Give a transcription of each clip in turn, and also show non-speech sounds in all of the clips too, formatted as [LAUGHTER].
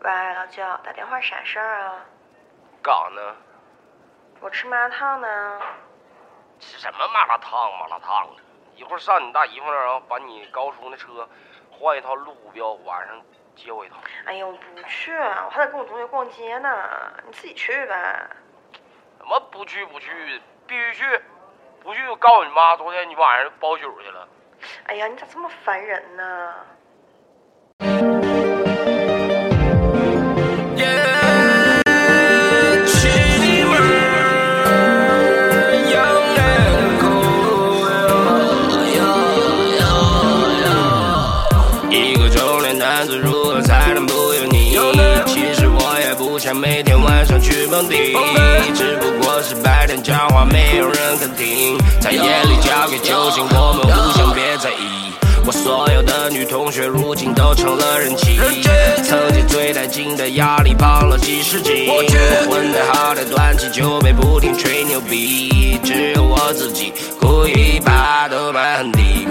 喂，老舅，打电话啥事儿啊？干啥呢？我吃麻辣烫呢。吃什么麻辣烫？麻辣烫的。一会儿上你大姨夫那儿啊，把你高叔那车换一套路标，晚上接我一趟。哎呀，我不去，我还得跟我同学逛街呢。你自己去呗。什么不去不去？必须去！不去我告诉你妈，昨天你晚上包宿去了。哎呀，你咋这么烦人呢？不想每天晚上去蹦迪，只不过是白天讲话没有人肯听，在夜里交给酒精，我们互相别在意。我所有的女同学如今都成了人妻，曾经最带劲的压力胖了几十斤，我混得好的短期就被不停吹牛逼，只有我自己故意把都卖很低。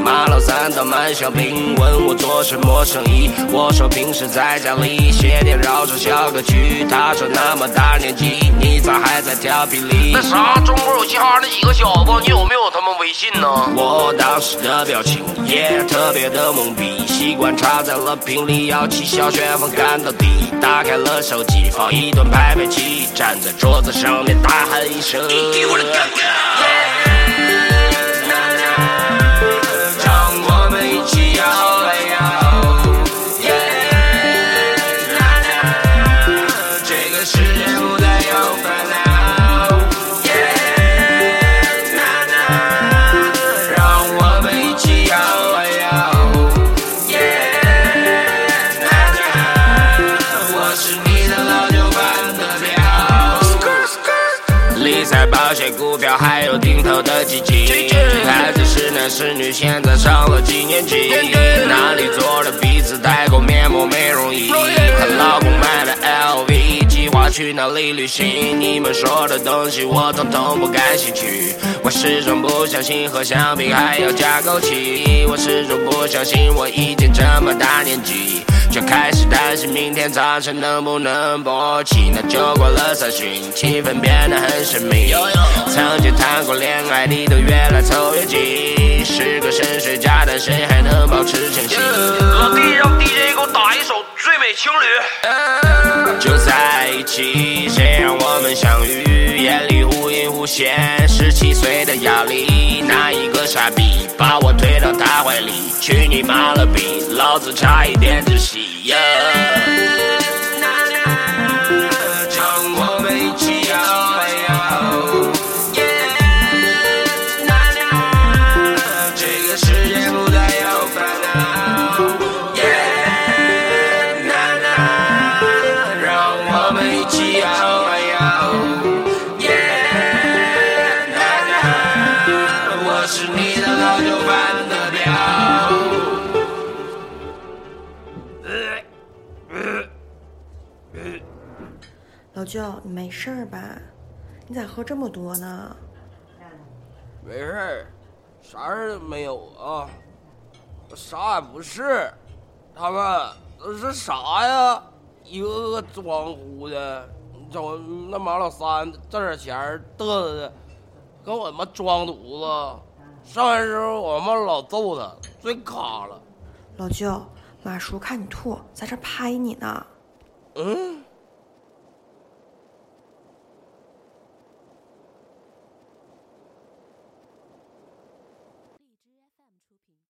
马老三到满小兵问我做什么生意，我说平时在家里写点饶舌小歌曲。他说那么大年纪，你咋还在调皮里？那啥，中国有嘻哈那几个小子，你有没有他们微信呢？我当时的表情也特别的懵逼，习惯插在了瓶里，摇起小旋风干到底。打开了手机，放一段拍拍机，站在桌子上面大喊一声：你给我的！理财、保险、股票，还有定投的基金。孩子是男是女，现在上了几年级？哪里做的鼻子戴过、面膜、美容仪？和老公买了 LV，计划去哪里旅行？你们说的东西我统统不感兴趣。我始终不相信喝香槟还要加枸杞，我始终不相信我已经这么大年纪。就开始担心明天早晨能不能勃起。那酒过了三巡，气氛变得很神秘。曾经谈过恋爱你都越来凑越近，是个深水炸弹，谁还能保持清醒？老弟，让 DJ 给我打一首《最美情侣》。就在一起，谁让我们相遇？眼里忽隐忽现，十七岁的压力，那一个傻逼子差一点窒息呀！让我们一起摇啊摇，这个世界不再有烦恼。让我们一起摇啊摇，我是你的老酒馆 [CLEARS THROAT] 老舅，你没事儿吧？你咋喝这么多呢？没事儿，啥事儿没有啊，我啥也不是。他们这是啥呀？一个个装糊的，你瞅那马老三挣点钱嘚瑟的，跟我他妈装犊子。上来时候我他妈老揍他，最卡了。老舅，马叔看你吐，在这拍你呢。嗯。